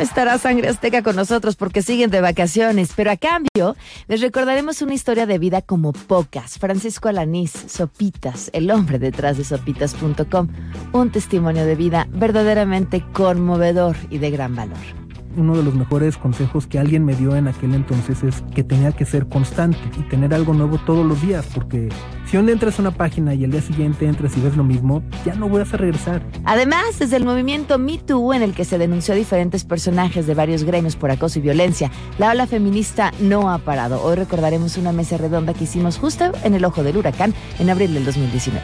estará Sangre Azteca con nosotros porque siguen de vacaciones, pero a cambio les recordaremos una historia de vida como pocas. Francisco Alanís, Sopitas, el hombre detrás de sopitas.com, un testimonio de vida verdaderamente conmovedor y de gran valor uno de los mejores consejos que alguien me dio en aquel entonces es que tenía que ser constante y tener algo nuevo todos los días, porque si un día entras a una página y el día siguiente entras y ves lo mismo, ya no voy a regresar. Además, desde el movimiento Me Too, en el que se denunció a diferentes personajes de varios gremios por acoso y violencia, la ola feminista no ha parado. Hoy recordaremos una mesa redonda que hicimos justo en el ojo del huracán en abril del 2019.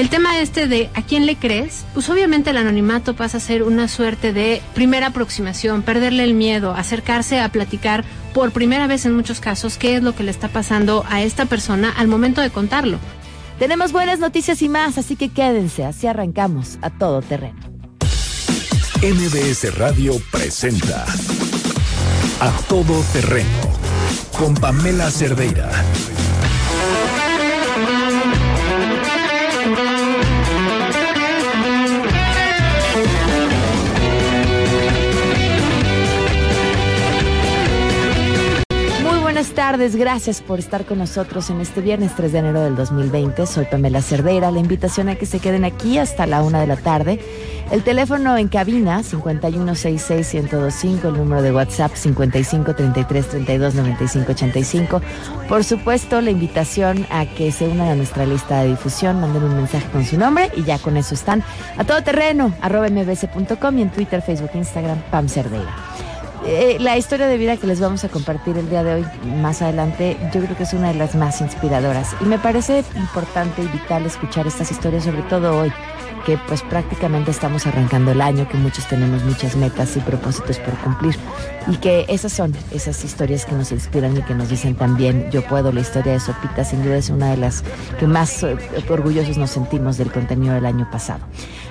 El tema este de a quién le crees, pues obviamente el anonimato pasa a ser una suerte de primera aproximación, perderle el miedo, acercarse a platicar por primera vez en muchos casos qué es lo que le está pasando a esta persona al momento de contarlo. Tenemos buenas noticias y más, así que quédense, así arrancamos a todo terreno. MBS Radio presenta A Todo Terreno con Pamela Cerdeira. Buenas tardes, gracias por estar con nosotros en este viernes 3 de enero del 2020. Soy Pamela Cerdeira, la invitación a que se queden aquí hasta la una de la tarde. El teléfono en cabina 5166-1025, el número de WhatsApp 5533329585. Por supuesto, la invitación a que se unan a nuestra lista de difusión, manden un mensaje con su nombre y ya con eso están a todo terreno, arroba mbs.com y en Twitter, Facebook, Instagram, Pam Cerdeira. Eh, la historia de vida que les vamos a compartir el día de hoy, más adelante, yo creo que es una de las más inspiradoras. Y me parece importante y vital escuchar estas historias, sobre todo hoy, que pues prácticamente estamos arrancando el año, que muchos tenemos muchas metas y propósitos por cumplir. Y que esas son esas historias que nos inspiran y que nos dicen también, yo puedo, la historia de Sopita sin duda es una de las que más eh, orgullosos nos sentimos del contenido del año pasado.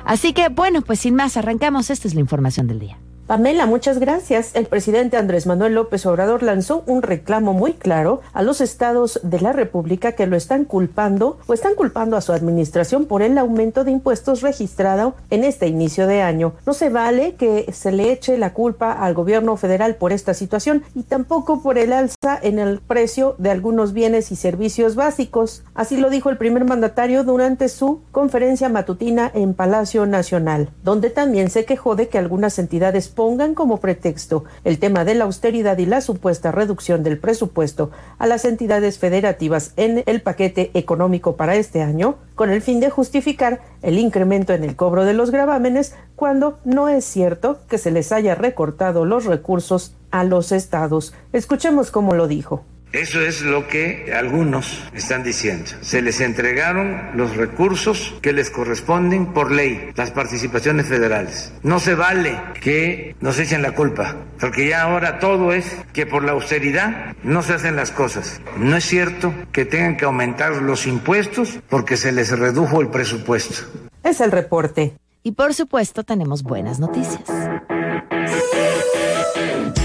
Así que bueno, pues sin más, arrancamos. Esta es la información del día. Pamela, muchas gracias. El presidente Andrés Manuel López Obrador lanzó un reclamo muy claro a los estados de la República que lo están culpando o están culpando a su administración por el aumento de impuestos registrado en este inicio de año. No se vale que se le eche la culpa al gobierno federal por esta situación y tampoco por el alza en el precio de algunos bienes y servicios básicos. Así lo dijo el primer mandatario durante su conferencia matutina en Palacio Nacional, donde también se quejó de que algunas entidades pongan como pretexto el tema de la austeridad y la supuesta reducción del presupuesto a las entidades federativas en el paquete económico para este año, con el fin de justificar el incremento en el cobro de los gravámenes cuando no es cierto que se les haya recortado los recursos a los estados. Escuchemos cómo lo dijo. Eso es lo que algunos están diciendo. Se les entregaron los recursos que les corresponden por ley, las participaciones federales. No se vale que nos echen la culpa, porque ya ahora todo es que por la austeridad no se hacen las cosas. No es cierto que tengan que aumentar los impuestos porque se les redujo el presupuesto. Es el reporte. Y por supuesto tenemos buenas noticias.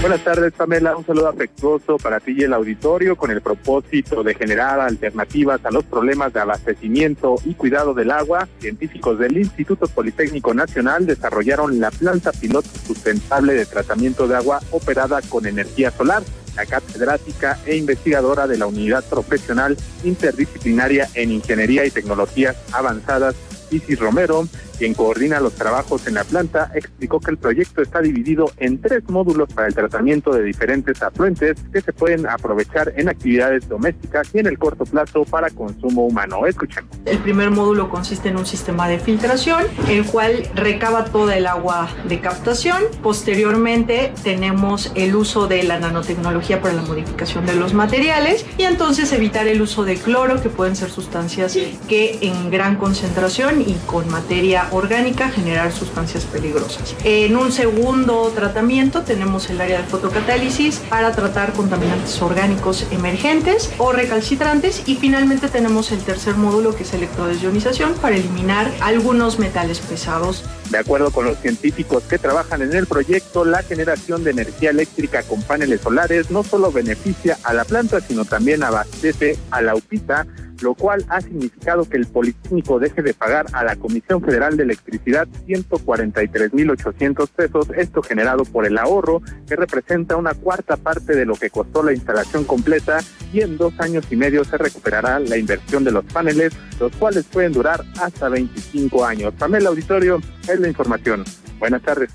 Buenas tardes, Pamela. Un saludo afectuoso para ti y el auditorio con el propósito de generar alternativas a los problemas de abastecimiento y cuidado del agua. Científicos del Instituto Politécnico Nacional desarrollaron la planta piloto sustentable de tratamiento de agua operada con energía solar. La catedrática e investigadora de la Unidad Profesional Interdisciplinaria en Ingeniería y Tecnologías Avanzadas, Isis Romero, quien coordina los trabajos en la planta, explicó que el proyecto está dividido en tres módulos para el tratamiento de diferentes afluentes que se pueden aprovechar en actividades domésticas y en el corto plazo para consumo humano. Escuchemos. El primer módulo consiste en un sistema de filtración, el cual recaba toda el agua de captación. Posteriormente tenemos el uso de la nanotecnología para la modificación de los materiales y entonces evitar el uso de cloro, que pueden ser sustancias que en gran concentración y con materia orgánica generar sustancias peligrosas. En un segundo tratamiento tenemos el área de fotocatálisis para tratar contaminantes orgánicos emergentes o recalcitrantes y finalmente tenemos el tercer módulo que es electrodesionización para eliminar algunos metales pesados. De acuerdo con los científicos que trabajan en el proyecto, la generación de energía eléctrica con paneles solares no solo beneficia a la planta, sino también abastece a la UPITA lo cual ha significado que el Politécnico deje de pagar a la Comisión Federal de Electricidad 143.800 pesos, esto generado por el ahorro, que representa una cuarta parte de lo que costó la instalación completa y en dos años y medio se recuperará la inversión de los paneles, los cuales pueden durar hasta 25 años. Pamela Auditorio, es la información. Buenas tardes.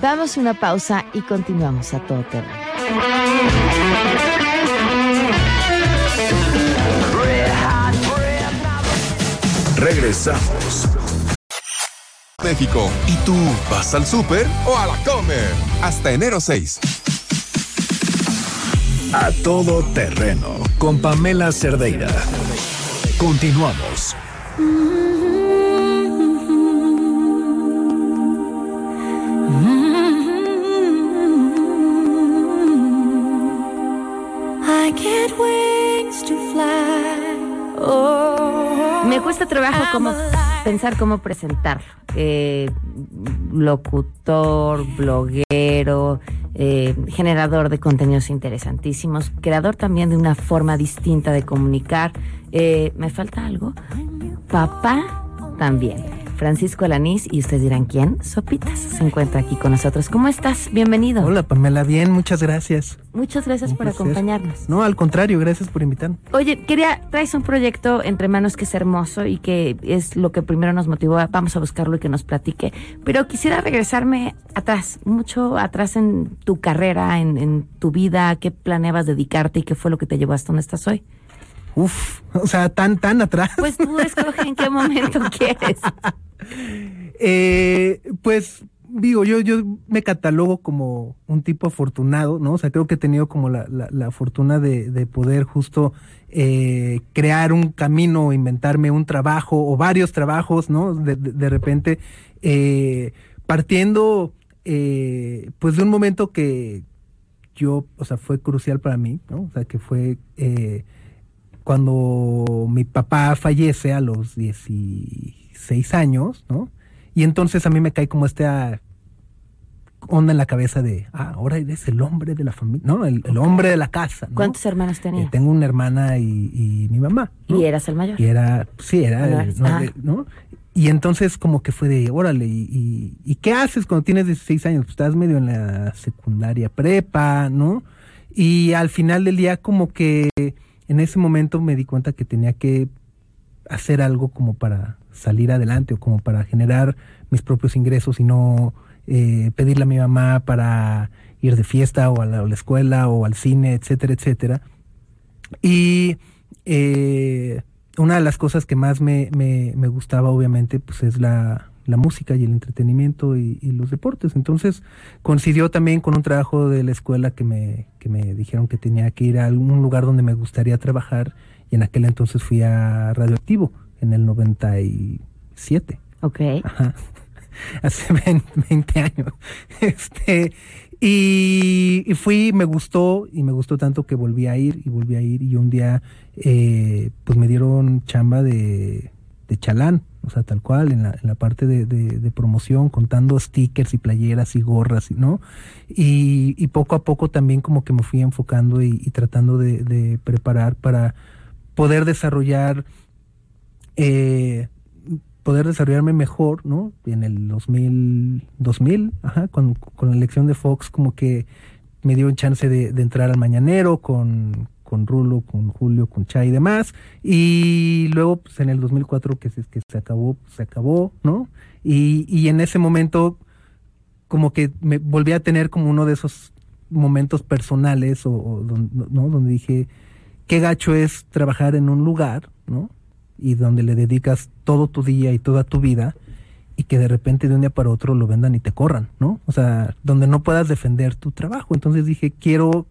Damos una pausa y continuamos a todo terreno. Regresamos. México. ¿Y tú vas al súper o a la comer? Hasta enero 6. A todo terreno con Pamela Cerdeira. Continuamos. Get Me cuesta trabajo como pensar cómo presentar. Eh, locutor, bloguero, eh, generador de contenidos interesantísimos, creador también de una forma distinta de comunicar. Eh, ¿Me falta algo? Papá también. Francisco Alanís, y ustedes dirán quién, Sopitas, se encuentra aquí con nosotros. ¿Cómo estás? Bienvenido. Hola Pamela, bien, muchas gracias. Muchas gracias Un por placer. acompañarnos. No, al contrario, gracias por invitarme. Oye, quería, traes un proyecto entre manos que es hermoso y que es lo que primero nos motivó. a- Vamos a buscarlo y que nos platique. Pero quisiera regresarme atrás, mucho atrás en tu carrera, en, en tu vida, a qué planeabas dedicarte y qué fue lo que te llevó hasta donde estás hoy. Uf, o sea, tan, tan atrás. Pues tú escoge en qué momento quieres. Eh, pues digo, yo, yo me catalogo como un tipo afortunado, ¿no? O sea, creo que he tenido como la, la, la fortuna de, de poder justo eh, crear un camino, inventarme un trabajo o varios trabajos, ¿no? De, de, de repente, eh, partiendo eh, pues de un momento que yo, o sea, fue crucial para mí, ¿no? O sea, que fue cuando mi papá fallece a los 16 años, ¿no? Y entonces a mí me cae como esta onda en la cabeza de, ah, ahora eres el hombre de la familia, ¿no? El, el hombre de la casa, ¿no? ¿Cuántos hermanos Eh, tenías? tengo una hermana y, y mi mamá. ¿no? Y eras el mayor. Y era, sí, era, No, el- no, ah. de- ¿no? Y entonces como que fue de, órale, y, y, ¿y qué haces cuando tienes 16 años? Pues estás medio en la secundaria prepa, ¿no? Y al final del día como que en ese momento me di cuenta que tenía que hacer algo como para salir adelante o como para generar mis propios ingresos y no eh, pedirle a mi mamá para ir de fiesta o a la, a la escuela o al cine, etcétera, etcétera. Y eh, una de las cosas que más me, me, me gustaba, obviamente, pues es la, la música y el entretenimiento y, y los deportes. Entonces coincidió también con un trabajo de la escuela que me, que me dijeron que tenía que ir a algún lugar donde me gustaría trabajar y en aquel entonces fui a Radioactivo en el 97. Ok. Ajá. Hace 20, 20 años. Este, y, y fui, me gustó, y me gustó tanto que volví a ir, y volví a ir, y un día, eh, pues me dieron chamba de, de chalán, o sea, tal cual, en la, en la parte de, promoción, contando stickers y playeras y gorras, ¿no? Y, poco a poco también como que me fui enfocando y, tratando de, preparar para poder desarrollar eh, poder desarrollarme mejor, ¿no? En el 2000, 2000 ajá, con, con la elección de Fox, como que me dio un chance de entrar al Mañanero con, con Rulo, con Julio, con Chay y demás. Y luego, pues en el 2004 que se, que se acabó, pues, se acabó, ¿no? Y, y en ese momento, como que me volví a tener como uno de esos momentos personales, o, o ¿no? Donde dije, qué gacho es trabajar en un lugar, ¿no? Y donde le dedicas todo tu día y toda tu vida y que de repente de un día para otro lo vendan y te corran, ¿no? O sea, donde no puedas defender tu trabajo. Entonces dije, quiero,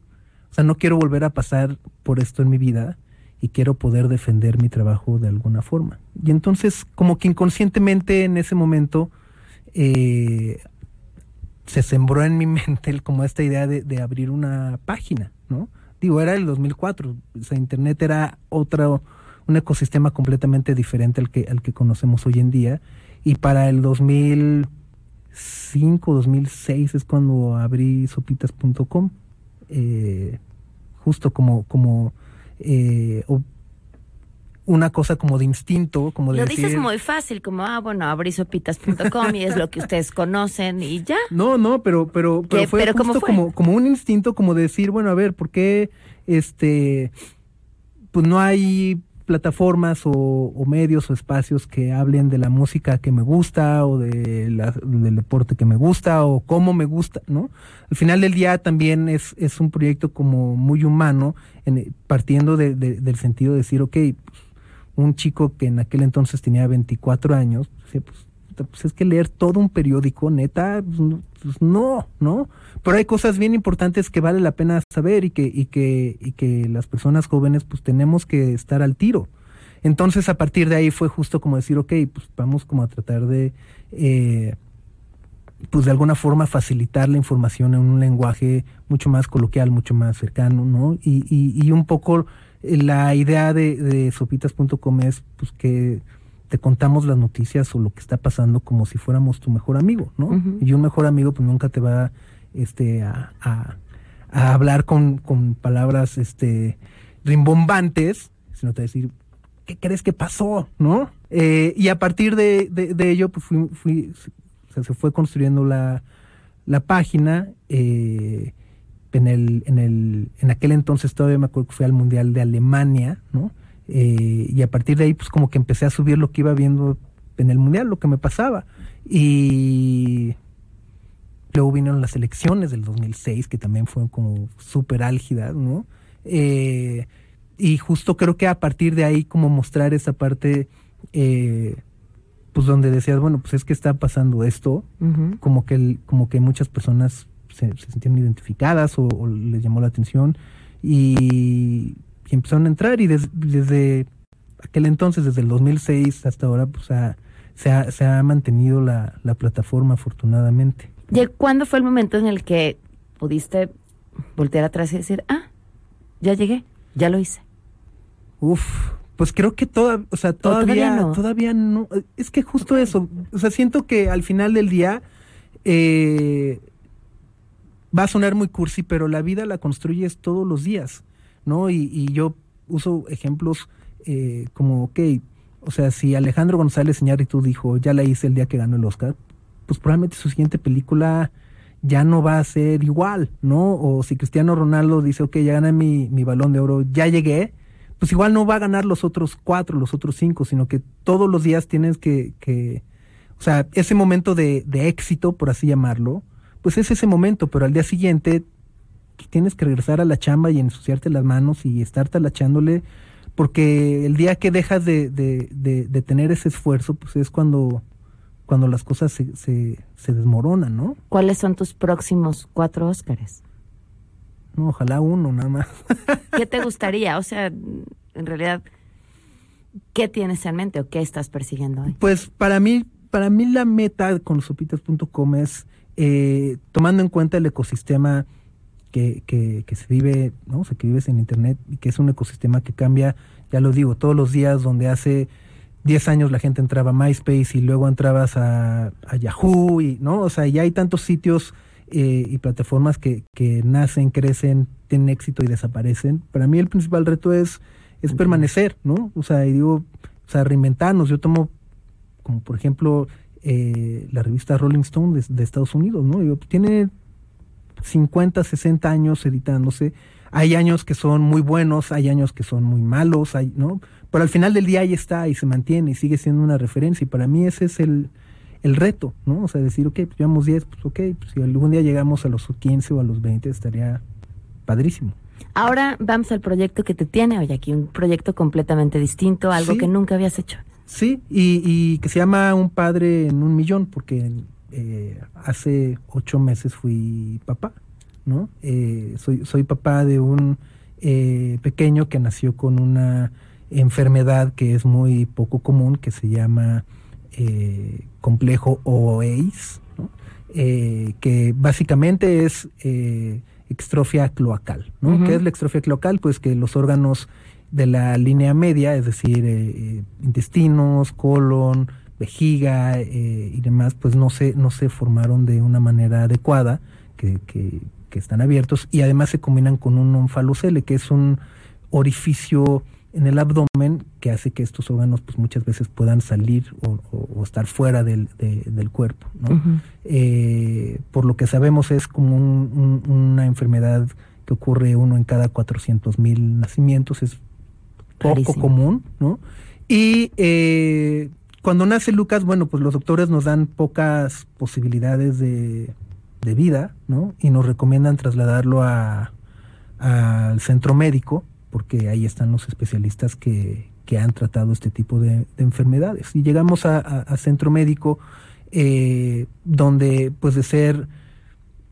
sea, no quiero volver a pasar por esto en mi vida y quiero poder defender mi trabajo de alguna forma. Y entonces, como que inconscientemente en ese momento, eh, se sembró en mi mente como esta idea de, de abrir una página, ¿no? Digo, era el 2004, o sea, Internet era otro, un ecosistema completamente diferente al que, al que conocemos hoy en día. Y para el 2005, 2006 es cuando abrí sopitas.com, eh, justo como, como eh, una cosa como de instinto, como de Lo decir... dices muy fácil, como, ah, bueno, abrí sopitas.com y es lo que ustedes conocen y ya. No, no, pero, pero, pero fue ¿Pero cómo justo fue? como, como un instinto como de decir, bueno, a ver, ¿por qué este pues no hay plataformas o, medios o espacios que hablen de la música que me gusta o de la- del deporte que me gusta o cómo me gusta, ¿no? Al final del día también es, es un proyecto como muy humano, en- partiendo de- de- del sentido de decir, ok, pues, un chico que en aquel entonces tenía 24 años, pues, pues es que leer todo un periódico, neta, pues, no, pues, no, ¿no? Pero hay cosas bien importantes que vale la pena saber y que, y que, y que las personas jóvenes pues tenemos que estar al tiro. Entonces a partir de ahí fue justo como decir, ok, pues vamos como a tratar de, eh, pues de alguna forma facilitar la información en un lenguaje mucho más coloquial, mucho más cercano, ¿no? Y, y, y un poco la idea de, de sopitas.com es pues que te contamos las noticias o lo que está pasando como si fuéramos tu mejor amigo, ¿no? Y un mejor amigo pues nunca te va este a, a- a hablar con, con palabras este rimbombantes, sino te va a decir, ¿qué crees que pasó? ¿No? Eh, y a partir de, de- de ello, pues fui, fui- o sea, se fue construyendo la, la página. eh, en el, en el, en aquel entonces todavía me acuerdo que fui al Mundial de Alemania, ¿no? Eh, y a partir de ahí, pues como que empecé a subir lo que iba viendo en el Mundial, lo que me pasaba. Y luego vinieron las elecciones del 2006, que también fueron como súper álgidas, ¿no? Eh, y justo creo que a partir de ahí como mostrar esa parte, eh, pues donde decías, bueno, pues es que está pasando esto, como que el- como que muchas personas se, se sentían identificadas o, o les llamó la atención y, y empezaron a entrar y des- desde aquel entonces, desde el 2006 hasta ahora, pues ha- se, ha, se ha mantenido la, la plataforma afortunadamente. ¿Y cuándo fue el momento en el que pudiste voltear atrás y decir, ah, ya llegué, ya lo hice? Uf, pues creo que toda, o sea, todavía todavía, no? todavía no. Es que justo eso, o sea, siento que al final del día eh, va a sonar muy cursi, pero la vida la construyes todos los días, ¿no? Y, y yo uso ejemplos eh, como, ok, o sea, si Alejandro González Iñárritu dijo, ya la hice el día que ganó el Oscar, pues probablemente su siguiente película ya no va a ser igual, ¿no? O si Cristiano Ronaldo dice, ok, ya gané mi, mi balón de oro, ya llegué, pues igual no va a ganar los otros cuatro, los otros cinco, sino que todos los días tienes que, que o sea, ese momento de, de éxito, por así llamarlo, pues es ese momento, pero al día siguiente tienes que regresar a la chamba y ensuciarte las manos y estar talachándole, porque el día que dejas de, de, de, de tener ese esfuerzo, pues es cuando, cuando las cosas se, se, se desmoronan, ¿no? ¿Cuáles son tus próximos cuatro Óscares? No, ojalá uno nada más. ¿Qué te gustaría? O sea, en realidad, ¿qué tienes en mente o qué estás persiguiendo hoy? Pues para mí, para mí la meta con sopitas.com es eh, tomando en cuenta el ecosistema que, que, que se vive, ¿no? O sea, que vives en internet y que es un ecosistema que cambia, ya lo digo, todos los días donde hace 10 años la gente entraba a MySpace y luego entrabas a, a Yahoo y, ¿no? O sea, ya hay tantos sitios eh, y plataformas que, que nacen, crecen, tienen éxito y desaparecen. Para mí el principal reto es, es permanecer, ¿no? O sea, y digo, o sea, reinventarnos. Yo tomo como por ejemplo eh, la revista Rolling Stone de, de Estados Unidos, ¿no? Digo, tiene 50, 60 años editándose, hay años que son muy buenos, hay años que son muy malos, hay, ¿no? Pero al final del día ahí está y se mantiene y sigue siendo una referencia. Y para mí ese es el, el reto, ¿no? O sea, decir, ok, pues llevamos 10, pues ok, pues si algún día llegamos a los 15 o a los 20 estaría padrísimo. Ahora vamos al proyecto que te tiene hoy aquí, un proyecto completamente distinto, algo Sí. que nunca habías hecho. Sí, y, y que se llama Un padre en un millón, porque eh, hace ocho meses fui papá, ¿no? Eh, soy, soy papá de un eh, pequeño que nació con una enfermedad que es muy poco común, que se llama complejo OACE, ¿no? Que básicamente es extrofia cloacal, ¿no? ¿Qué es la extrofia cloacal? Pues que los órganos de la línea media, es decir, intestinos, colon, vejiga eh, y demás, pues no se, no se formaron de una manera adecuada, que, que, que están abiertos, y además se combinan con un onfalocele, que es un orificio en el abdomen que hace que estos órganos pues muchas veces puedan salir o, o- o estar fuera del, de- del cuerpo. Eh, por lo que sabemos es como un- un- una enfermedad que ocurre uno en cada 400 mil nacimientos, es poco común, ¿no? Y eh, cuando nace Lucas, bueno, pues los doctores nos dan pocas posibilidades de, de vida, ¿no? Y nos recomiendan trasladarlo a, al centro médico, porque ahí están los especialistas que, que han tratado este tipo de, de enfermedades. Y llegamos a, centro médico, eh, donde pues de ser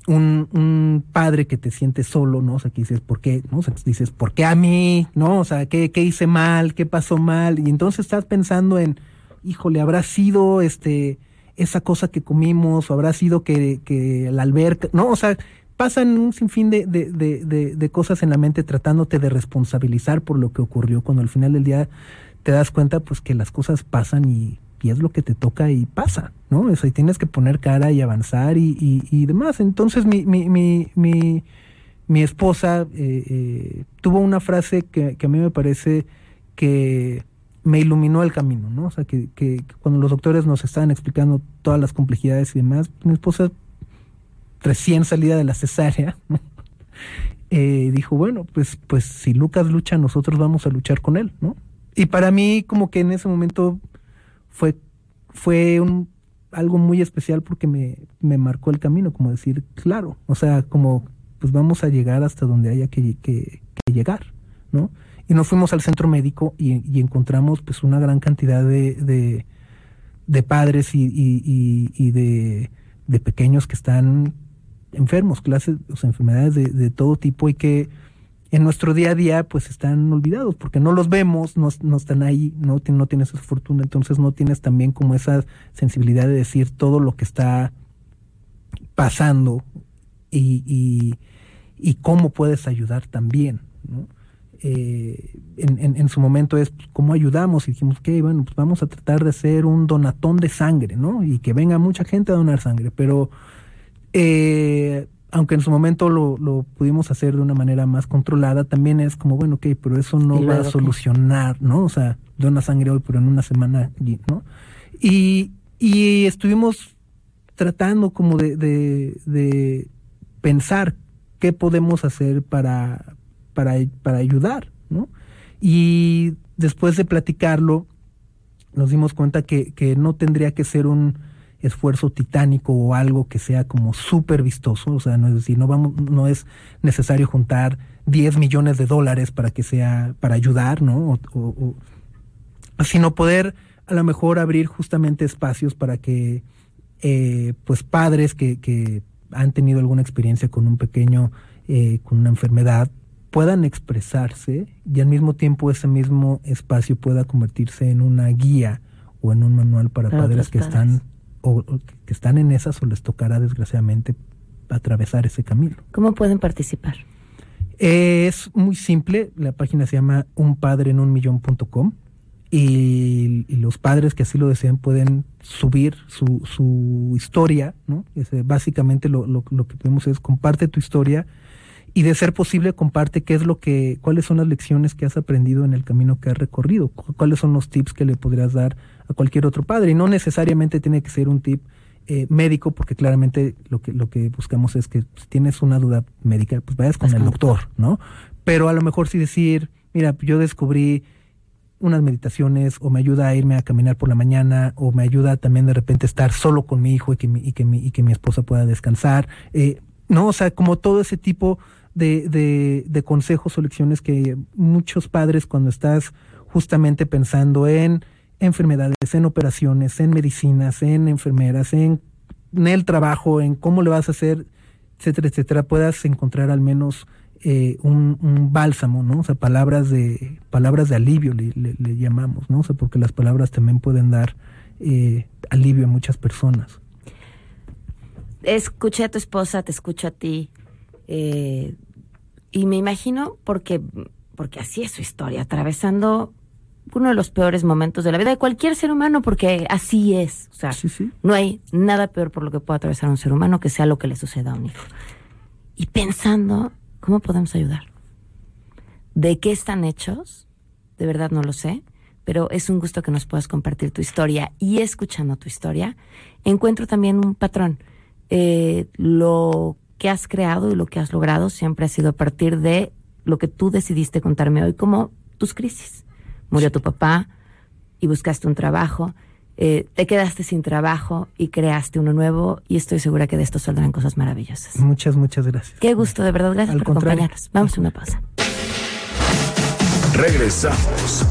un, padre que te sientes solo, ¿no? O sea, que dices, ¿por qué? ¿No? O sea, dices, ¿por qué a mí? ¿No? O sea, ¿qué, qué hice mal? ¿Qué pasó mal? Y entonces estás pensando en, híjole, ¿habrá sido este esa cosa que comimos? ¿O habrá sido que, que la alberca? ¿No? O sea, pasan un sinfín de, de, de, de, cosas en la mente tratándote de responsabilizar por lo que ocurrió, cuando al final del día te das cuenta pues que las cosas pasan y, es lo que te toca y pasa, ¿no? O sea, y tienes que poner cara y avanzar y, y, y demás. Entonces mi, mi, mi, mi, mi esposa eh, eh, tuvo una frase que a mí me parece que me iluminó el camino, ¿no? O sea, que, cuando los doctores nos estaban explicando todas las complejidades y demás, mi esposa recién salida de la cesárea, ¿no? eh, dijo, bueno, pues, pues si Lucas lucha, nosotros vamos a luchar con él, ¿no? Y para mí como que en ese momento fue, fue algo muy especial porque me, me marcó el camino, como decir, claro, o sea, como pues vamos a llegar hasta donde haya que- que llegar, ¿no? Nos fuimos al centro médico y, encontramos pues una gran cantidad de, de, padres y, y- de, pequeños que están enfermos, clases, o sea, enfermedades de, todo tipo y que en nuestro día a día pues están olvidados porque no los vemos, no, no están ahí, no, no tienes esa fortuna, entonces no tienes también como esa sensibilidad de decir todo lo que está pasando y, y, y cómo puedes ayudar también, ¿no? Eh, en, en, en su momento es pues, cómo ayudamos y dijimos que bueno pues vamos a tratar de hacer un donatón de sangre no y que venga mucha gente a donar sangre pero eh, aunque en su momento lo, lo pudimos hacer de una manera más controlada, también es como, bueno, ok, pero eso no ¿Y va a solucionar, ¿no? O sea, dona sangre hoy, pero en una semana, ¿no? Y, y estuvimos tratando como de, de, de pensar qué podemos hacer para, para, para ayudar, ¿no? Y después de platicarlo, nos dimos cuenta que, que no tendría que ser un esfuerzo titánico o algo que sea como súper vistoso, o sea, no es decir, no vamos, no es necesario juntar 10 millones de dólares para que sea, para ayudar, ¿no? Sino poder a lo mejor abrir justamente espacios para que eh, pues padres que, que han tenido alguna experiencia con un pequeño, eh, con una enfermedad, puedan expresarse y al mismo tiempo ese mismo espacio pueda convertirse en una guía o en un manual para, Para padres que están o, o que están en esas o les tocará desgraciadamente atravesar ese camino. ¿Cómo pueden participar? Es muy simple, la página se llama unpadreenunmillón.com y, y los padres que así lo deseen pueden subir su, su historia, ¿no? Básicamente lo, lo, lo que pedimos es comparte tu historia y de ser posible comparte qué es lo que, cuáles son las lecciones que has aprendido en el camino que has recorrido, cu- cuáles son los tips que le podrías dar a cualquier otro padre y no necesariamente tiene que ser un tip eh, médico, porque claramente lo que, lo que buscamos es que si tienes una duda médica, pues vayas con el doctor, ¿no? Pero a lo mejor sí decir, mira, yo descubrí unas meditaciones o me ayuda a irme a caminar por la mañana o me ayuda también de repente estar solo con mi hijo y que mi, y que mi, y que mi esposa pueda descansar. Eh, no, o sea, como todo ese tipo de, de, de consejos o lecciones que muchos padres cuando estás justamente pensando en enfermedades, en operaciones, en medicinas, en enfermeras, en, en el trabajo, en cómo le vas a hacer, etcétera, etcétera, puedas encontrar al menos eh, un, un, bálsamo, ¿no? O sea, palabras de, palabras de alivio le, le, le, llamamos, ¿no? O sea, porque las palabras también pueden dar eh, alivio a muchas personas. Escuché a tu esposa, te escucho a ti, eh, y me imagino porque, porque así es su historia, atravesando uno de los peores momentos de la vida de cualquier ser humano, porque así es. O sea, sí, sí. no hay nada peor por lo que pueda atravesar un ser humano que sea lo que le suceda a un hijo. Y pensando, ¿cómo podemos ayudar? ¿De qué están hechos? De verdad no lo sé, pero es un gusto que nos puedas compartir tu historia. Y escuchando tu historia, encuentro también un patrón. Eh, lo que has creado y lo que has logrado siempre ha sido a partir de lo que tú decidiste contarme hoy como tus crisis murió tu papá y buscaste un trabajo, eh, te quedaste sin trabajo y creaste uno nuevo y estoy segura que de esto saldrán cosas maravillosas. Muchas, muchas gracias. Qué gusto, de verdad. Gracias Al por contrario. acompañarnos. Vamos a una pausa. Regresamos.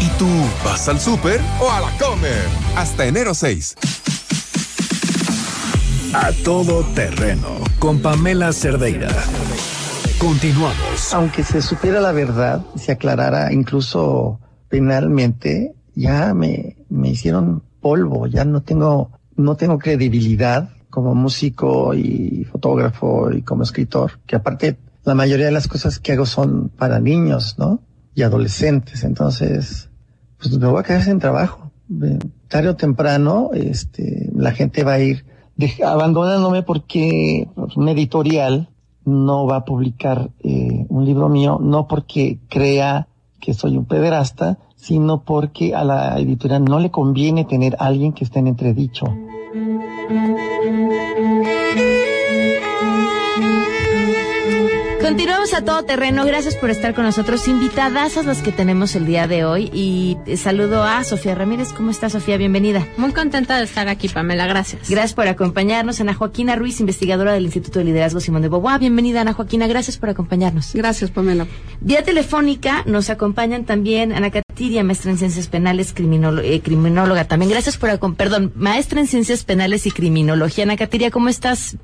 ¿Y tú vas al súper o a la comer? Hasta enero 6. A todo terreno con Pamela Cerdeira. Continuamos. Aunque se supiera la verdad, se aclarara incluso penalmente, ya me, me hicieron polvo, ya no tengo, no tengo credibilidad como músico y fotógrafo y como escritor, que aparte la mayoría de las cosas que hago son para niños, ¿no? Y adolescentes, entonces, pues me voy a quedar sin trabajo. De- Tarde o temprano, este, la gente va a ir abandonándome porque pues, un editorial no va a publicar eh, un libro mío, no porque crea que soy un pederasta, sino porque a la editorial no le conviene tener a alguien que esté en entredicho. Continuamos a todo terreno. Gracias por estar con nosotros. Invitadas a las que tenemos el día de hoy. Y eh, saludo a Sofía Ramírez. ¿Cómo está, Sofía? Bienvenida. Muy contenta de estar aquí, Pamela. Gracias. Gracias por acompañarnos. Ana Joaquina Ruiz, investigadora del Instituto de Liderazgo Simón de Beauvoir. Bienvenida, Ana Joaquina. Gracias por acompañarnos. Gracias, Pamela. Vía telefónica nos acompañan también Ana Catiria, maestra en Ciencias Penales, criminolo- eh, criminóloga también. Gracias por acompañarnos. Perdón, maestra en Ciencias Penales y Criminología. Ana Catiria, ¿cómo estás?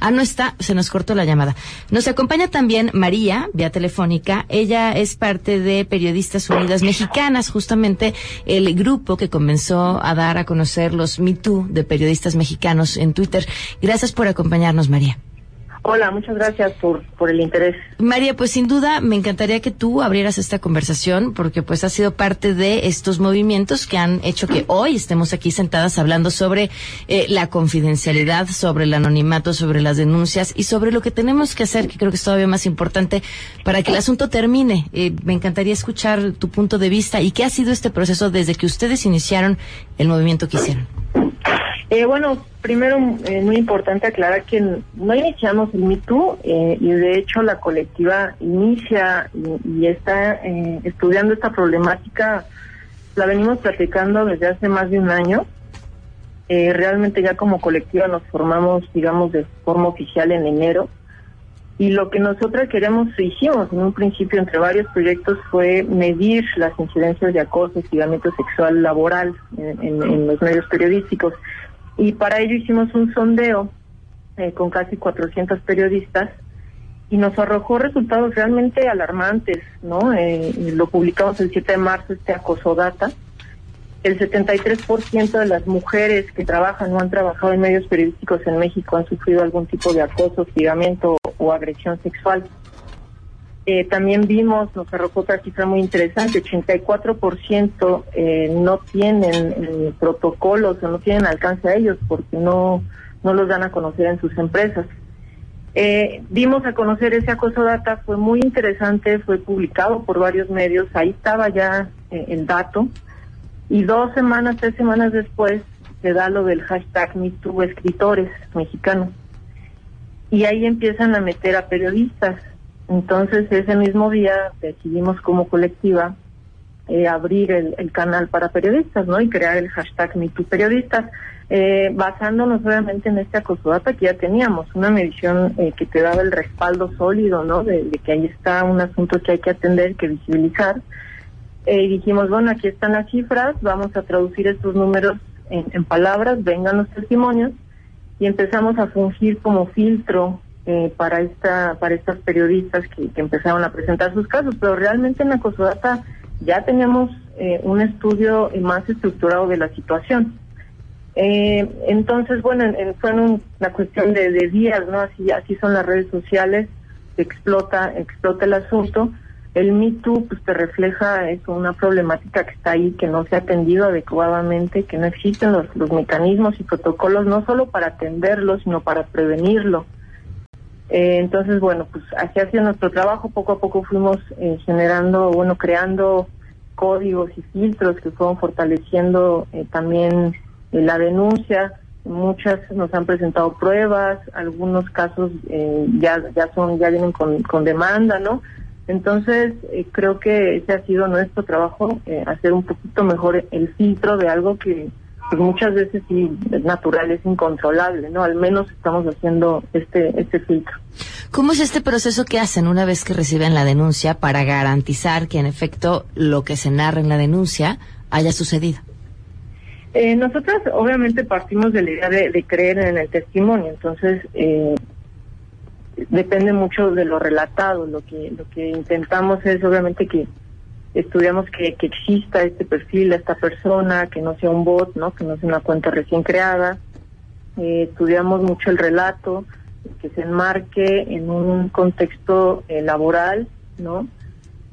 Ah, no está, se nos cortó la llamada. Nos acompaña también María, vía telefónica. Ella es parte de Periodistas Unidas Mexicanas, justamente el grupo que comenzó a dar a conocer los Me Too de periodistas mexicanos en Twitter. Gracias por acompañarnos, María. Hola, muchas gracias por, por el interés. María, pues sin duda me encantaría que tú abrieras esta conversación porque pues has sido parte de estos movimientos que han hecho que hoy estemos aquí sentadas hablando sobre eh, la confidencialidad, sobre el anonimato, sobre las denuncias y sobre lo que tenemos que hacer, que creo que es todavía más importante para que el asunto termine. Eh, me encantaría escuchar tu punto de vista y qué ha sido este proceso desde que ustedes iniciaron el movimiento que hicieron. Eh, bueno, primero eh, muy importante aclarar que no iniciamos el MeToo eh, y de hecho la colectiva inicia y, y está eh, estudiando esta problemática, la venimos platicando desde hace más de un año. Eh, realmente ya como colectiva nos formamos, digamos, de forma oficial en enero. Y lo que nosotras queremos, hicimos en un principio entre varios proyectos fue medir las incidencias de acoso, hostigamiento sexual laboral en los medios periodísticos. Y para ello hicimos un sondeo eh, con casi 400 periodistas y nos arrojó resultados realmente alarmantes, ¿no? Eh, lo publicamos el 7 de marzo, este acoso data. El 73% de las mujeres que trabajan o han trabajado en medios periodísticos en México han sufrido algún tipo de acoso, hostigamiento o agresión sexual. Eh, también vimos, nos arrojó otra cifra muy interesante, 84% eh, no tienen eh, protocolos o no tienen alcance a ellos porque no, no los dan a conocer en sus empresas. Dimos a conocer ese acoso data, fue muy interesante, fue publicado por varios medios, ahí estaba ya el dato. Y dos semanas, tres semanas después, se da lo del hashtag MeToo escritores mexicanos. Y ahí empiezan a meter a periodistas. Entonces ese mismo día decidimos como colectiva eh, abrir el, canal para periodistas, ¿no? Y crear el hashtag MeTooPeriodistas, eh, basándonos obviamente en este acosodata que ya teníamos, una medición eh, que te daba el respaldo sólido, ¿no? De, que ahí está un asunto que hay que atender, que visibilizar. Y dijimos, bueno, aquí están las cifras, vamos a traducir estos números en, palabras, vengan los testimonios, y empezamos a fungir como filtro para esta para estas periodistas que, empezaron a presentar sus casos, pero realmente en Acosodata ya teníamos eh, un estudio más estructurado de la situación. Eh, entonces, bueno, fue una cuestión de, días, ¿no? Así, así son las redes sociales, explota, explota el asunto. El Me Too, pues te refleja eso, una problemática que está ahí, que no se ha atendido adecuadamente, que no existen los, los mecanismos y protocolos, no solo para atenderlo, sino para prevenirlo. Eh, entonces, bueno, pues así ha sido nuestro trabajo. Poco a poco fuimos eh, generando, bueno, creando códigos y filtros que fueron fortaleciendo eh, también la denuncia. Muchas nos han presentado pruebas, algunos casos ya ya son ya vienen con, con demanda, ¿no? Entonces creo que ese ha sido nuestro trabajo, hacer un poquito mejor el filtro de algo que pues muchas veces sí es natural, es incontrolable, ¿no? Al menos estamos haciendo este, este filtro. ¿Cómo es este proceso que hacen una vez que reciben la denuncia para garantizar que en efecto lo que se narra en la denuncia haya sucedido? Eh, nosotros obviamente partimos de la idea de, creer en el testimonio, entonces eh, depende mucho de lo relatado, lo que, lo que intentamos es obviamente que estudiamos que, que exista este perfil, esta persona, que no sea un bot, ¿no? que no sea una cuenta recién creada. Eh, estudiamos mucho el relato, que se enmarque en un contexto eh, laboral, ¿no?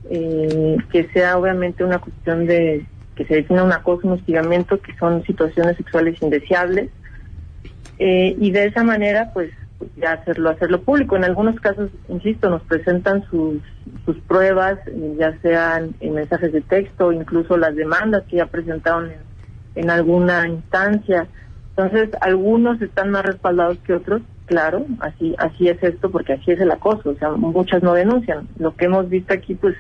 Eh, que sea obviamente una cuestión de que se defina un acoso, un hostigamiento, que son situaciones sexuales indeseables. y de esa manera, pues, ya hacerlo, hacerlo público. En algunos casos, insisto, nos presentan sus, sus pruebas, ya sean en mensajes de texto, incluso las demandas que ya presentaron en, alguna instancia. Entonces, algunos están más respaldados que otros, claro, así así es esto, porque así es el acoso, o sea, muchas no denuncian. Lo que hemos visto aquí, pues,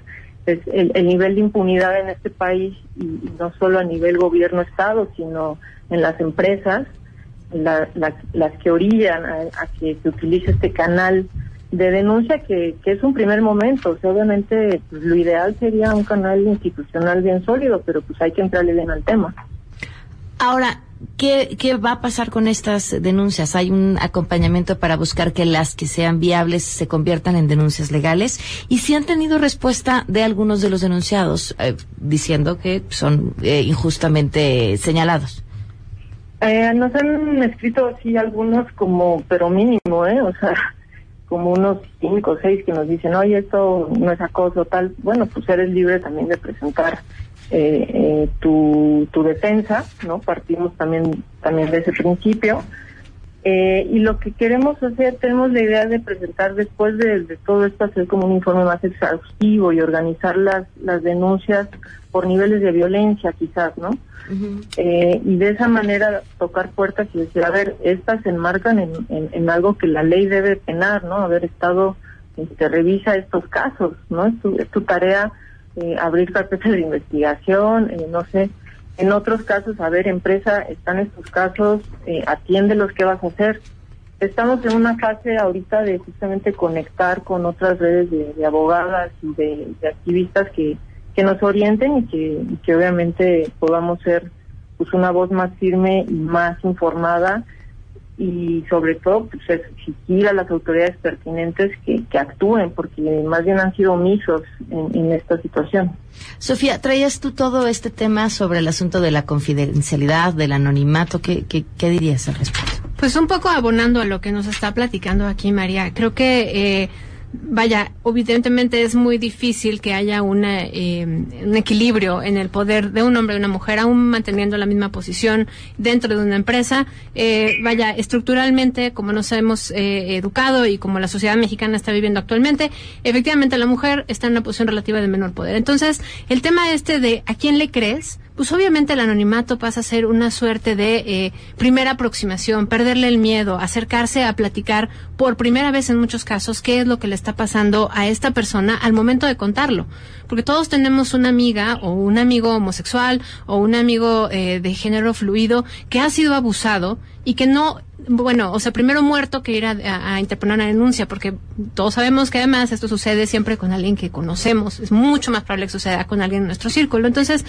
es el, nivel de impunidad en este país, y no solo a nivel gobierno-estado, sino en las empresas, las que orillan a, que se utilice este canal de denuncia que, es un primer momento. O sea, obviamente pues, lo ideal sería un canal institucional bien sólido, pero pues hay que entrarle bien al tema. Ahora, ¿qué, ¿qué va a pasar con estas denuncias? ¿Hay un acompañamiento para buscar que las que sean viables se conviertan en denuncias legales? ¿Y si han tenido respuesta de algunos de los denunciados eh, diciendo que son eh, injustamente señalados? Eh, nos han escrito así algunos como, pero mínimo, ¿eh? O sea, como unos cinco o seis que nos dicen, oye, esto no es acoso, tal. Bueno, pues eres libre también de presentar eh, eh, tu, tu defensa, ¿no? Partimos también, también de ese principio. Eh, y lo que queremos hacer, tenemos la idea de presentar después de, de, todo esto, hacer como un informe más exhaustivo y organizar las, las denuncias por niveles de violencia quizás, ¿no? eh, y de esa manera tocar puertas y decir, a ver, estas se enmarcan en, en, algo que la ley debe penar, ¿no? Haber estado, este, revisa estos casos, ¿no? Es tu, es tu tarea eh, abrir carpetas de investigación, eh, no sé, en otros casos, a ver, empresa, están estos casos, eh, atiende los que vas a hacer. Estamos en una fase ahorita de justamente conectar con otras redes de, abogadas y de, activistas que, que nos orienten y que, que obviamente podamos ser pues una voz más firme y más informada y sobre todo pues, exigir a las autoridades pertinentes que, actúen, porque más bien han sido omisos en, esta situación. Sofía, traías tú todo este tema sobre el asunto de la confidencialidad, del anonimato, ¿qué, qué, qué dirías al respecto? Pues un poco abonando a lo que nos está platicando aquí María, creo que... Eh, vaya, evidentemente es muy difícil que haya una, eh, un equilibrio en el poder de un hombre y una mujer, aún manteniendo la misma posición dentro de una empresa. Eh, vaya, estructuralmente, como nos hemos eh, educado y como la sociedad mexicana está viviendo actualmente, efectivamente la mujer está en una posición relativa de menor poder. Entonces, el tema este de a quién le crees, pues obviamente el anonimato pasa a ser una suerte de eh, primera aproximación, perderle el miedo, acercarse a platicar por primera vez en muchos casos qué es lo que le está pasando a esta persona al momento de contarlo. Porque todos tenemos una amiga o un amigo homosexual o un amigo eh, de género fluido que ha sido abusado y que no bueno, o sea, primero muerto que ir a, interponer una denuncia, porque todos sabemos que además esto sucede siempre con alguien que conocemos. Es mucho más probable que suceda con alguien en nuestro círculo. Entonces,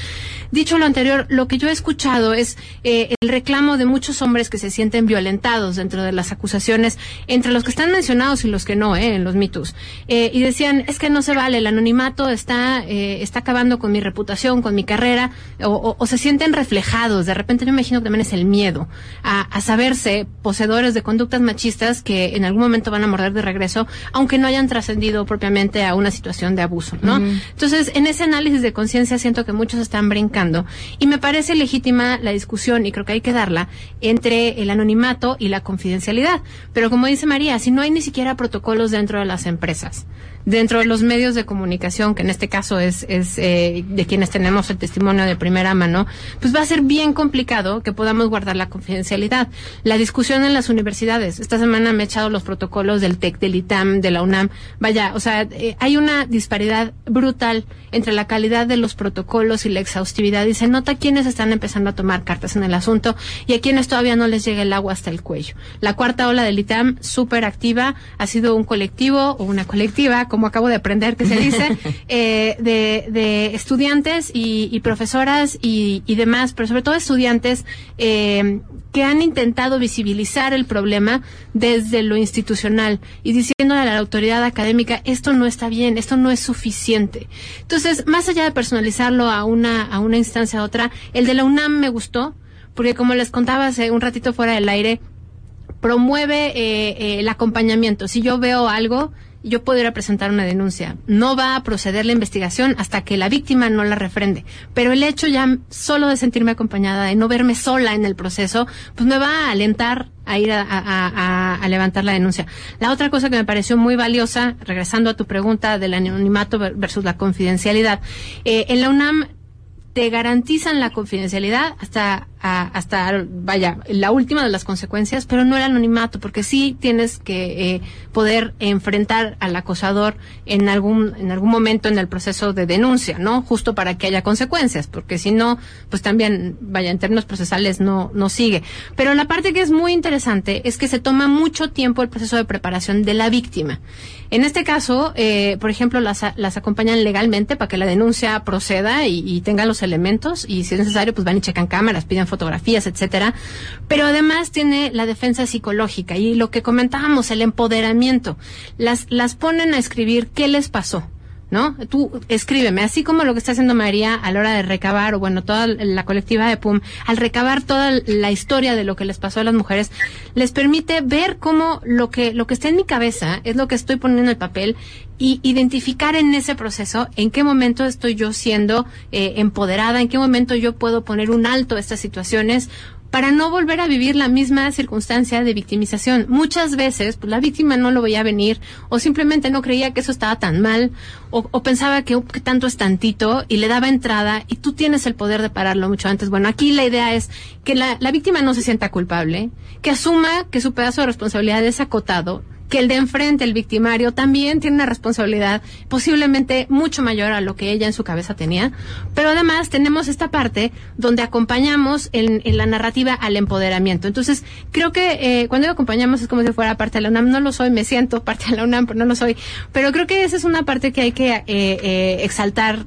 dicho lo anterior, lo que yo he escuchado es eh, el reclamo de muchos hombres que se sienten violentados dentro de las acusaciones, entre los que están mencionados y los que no, eh, en los mitos. Eh, y decían, es que no se vale, el anonimato está, eh, está acabando con mi reputación, con mi carrera, o, o, o, se sienten reflejados. De repente yo imagino que también es el miedo a, a saberse poseedores de conductas machistas que en algún momento van a morder de regreso, aunque no hayan trascendido propiamente a una situación de abuso, ¿no? Uh -huh. Entonces, en ese análisis de conciencia siento que muchos están brincando y me parece legítima la discusión y creo que hay que darla entre el anonimato y la confidencialidad. Pero como dice María, si no hay ni siquiera protocolos dentro de las empresas, dentro de los medios de comunicación, que en este caso es, es eh, de quienes tenemos el testimonio de primera mano, pues va a ser bien complicado que podamos guardar la confidencialidad. La discusión en las universidades. Esta semana me he echado los protocolos del TEC, del ITAM, de la UNAM. Vaya, o sea, eh, hay una disparidad brutal entre la calidad de los protocolos y la exhaustividad y se nota quiénes están empezando a tomar cartas en el asunto y a quienes todavía no les llega el agua hasta el cuello. La cuarta ola del ITAM, súper activa, ha sido un colectivo o una colectiva, como acabo de aprender que se dice, eh, de, de, estudiantes y, y profesoras y, y, demás, pero sobre todo estudiantes eh, que han intentado visibilizar el problema desde lo institucional y diciéndole a la autoridad académica esto no está bien, esto no es suficiente. Entonces, más allá de personalizarlo a una, a una instancia a otra, el de la UNAM me gustó, porque como les contaba hace un ratito fuera del aire, promueve eh, eh, el acompañamiento. Si yo veo algo, yo puedo ir a presentar una denuncia. No va a proceder la investigación hasta que la víctima no la refrende. Pero el hecho ya solo de sentirme acompañada, de no verme sola en el proceso, pues me va a alentar a ir a, levantar la denuncia. La otra cosa que me pareció muy valiosa, regresando a tu pregunta del anonimato versus la confidencialidad, eh, en la UNAM te garantizan la confidencialidad hasta hasta vaya la última de las consecuencias pero no el anonimato porque sí tienes que eh, poder enfrentar al acosador en algún en algún momento en el proceso de denuncia no justo para que haya consecuencias porque si no pues también vaya en términos procesales no no sigue. Pero la parte que es muy interesante es que se toma mucho tiempo el proceso de preparación de la víctima. En este caso eh, por ejemplo las las acompañan legalmente para que la denuncia proceda y, y tenga los elementos y si es necesario pues van y checan cámaras piden fotografías, etcétera, pero además tiene la defensa psicológica y lo que comentábamos, el empoderamiento. Las, las ponen a escribir qué les pasó. ¿no? Tú escríbeme, así como lo que está haciendo María a la hora de recabar, o bueno, toda la colectiva de PUM, al recabar toda la historia de lo que les pasó a las mujeres, les permite ver cómo lo que, lo que está en mi cabeza es lo que estoy poniendo en el papel y identificar en ese proceso en qué momento estoy yo siendo eh, empoderada, en qué momento yo puedo poner un alto a estas situaciones para no volver a vivir la misma circunstancia de victimización. Muchas veces pues, la víctima no lo veía venir o simplemente no creía que eso estaba tan mal o, o pensaba que, que, tanto es tantito y le daba entrada y tú tienes el poder de pararlo mucho antes. Bueno, aquí la idea es que la, la víctima no se sienta culpable, que asuma que su pedazo de responsabilidad es acotado, que el de enfrente, el victimario, también tiene una responsabilidad posiblemente mucho mayor a lo que ella en su cabeza tenía. Pero además tenemos esta parte donde acompañamos en, en la narrativa al empoderamiento. Entonces, creo que eh, cuando acompañamos es como si fuera parte de la UNAM. No lo soy, me siento parte de la UNAM, pero no lo soy. Pero creo que esa es una parte que hay que eh, eh, exaltar,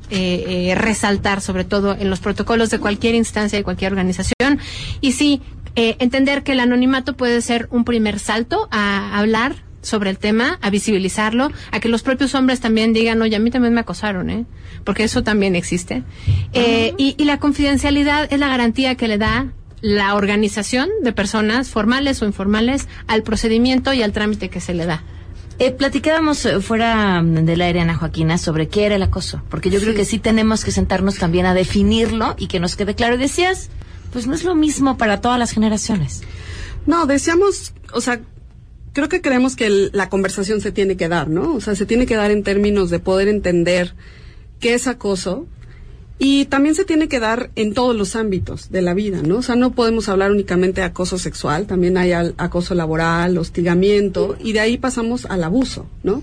resaltar, sobre todo en los protocolos de cualquier instancia, de cualquier organización. Y sí, entender que el anonimato puede ser un primer salto a hablar sobre el tema, a visibilizarlo, a que los propios hombres también digan, oye, a mí también me acosaron, ¿eh? Porque eso también existe. Eh, y, y, la confidencialidad es la garantía que le da la organización de personas, formales o informales, al procedimiento y al trámite que se le da. Eh, platicábamos eh, fuera mm, del aire, Ana Joaquina, sobre qué era el acoso, porque yo creo que sí tenemos que sentarnos también a definirlo y que nos quede claro. Y decías, pues no es lo mismo para todas las generaciones. No, decíamos, o sea, creo que creemos que el- la conversación se tiene que dar, ¿no? O sea, se tiene que dar en términos de poder entender qué es acoso y también se tiene que dar en todos los ámbitos de la vida, ¿no? O sea, no podemos hablar únicamente de acoso sexual, también hay acoso laboral, hostigamiento y de ahí pasamos al abuso, ¿no?